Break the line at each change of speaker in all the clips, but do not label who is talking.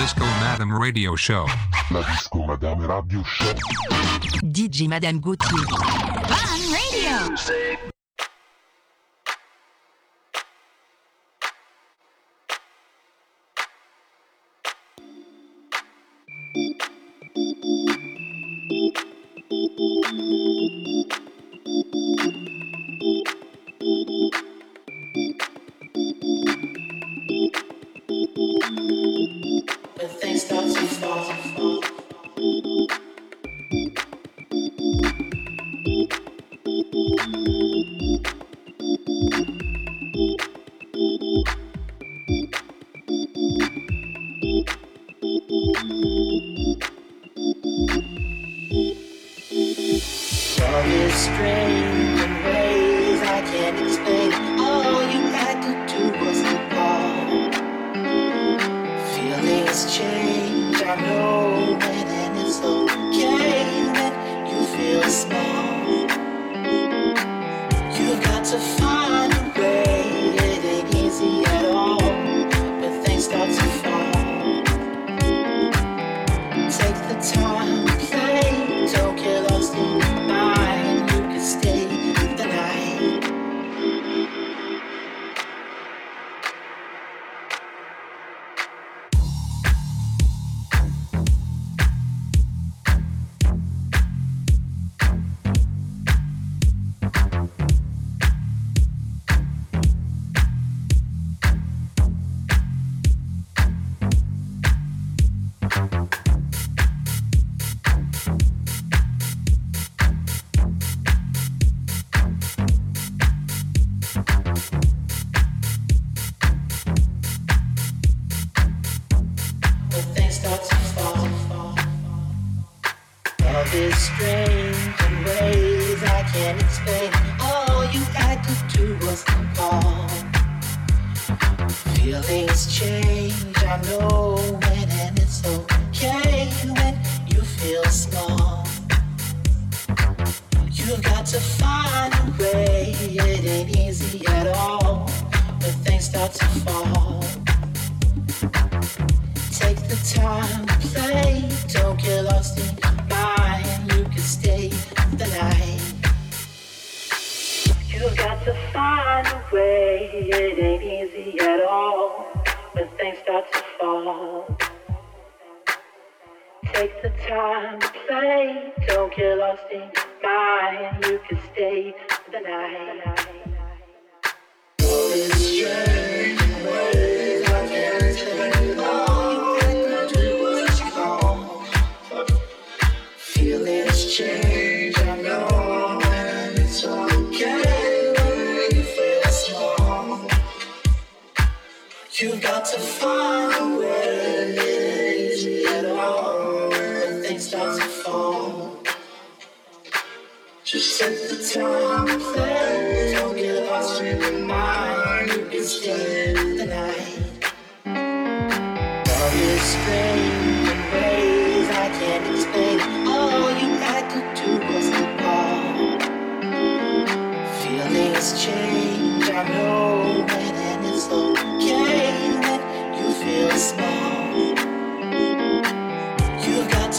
Disco Madame Radio Show.
La Disco Madame Radio Show.
DJ Madame Gauthier.
Fun Radio.
Music.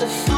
to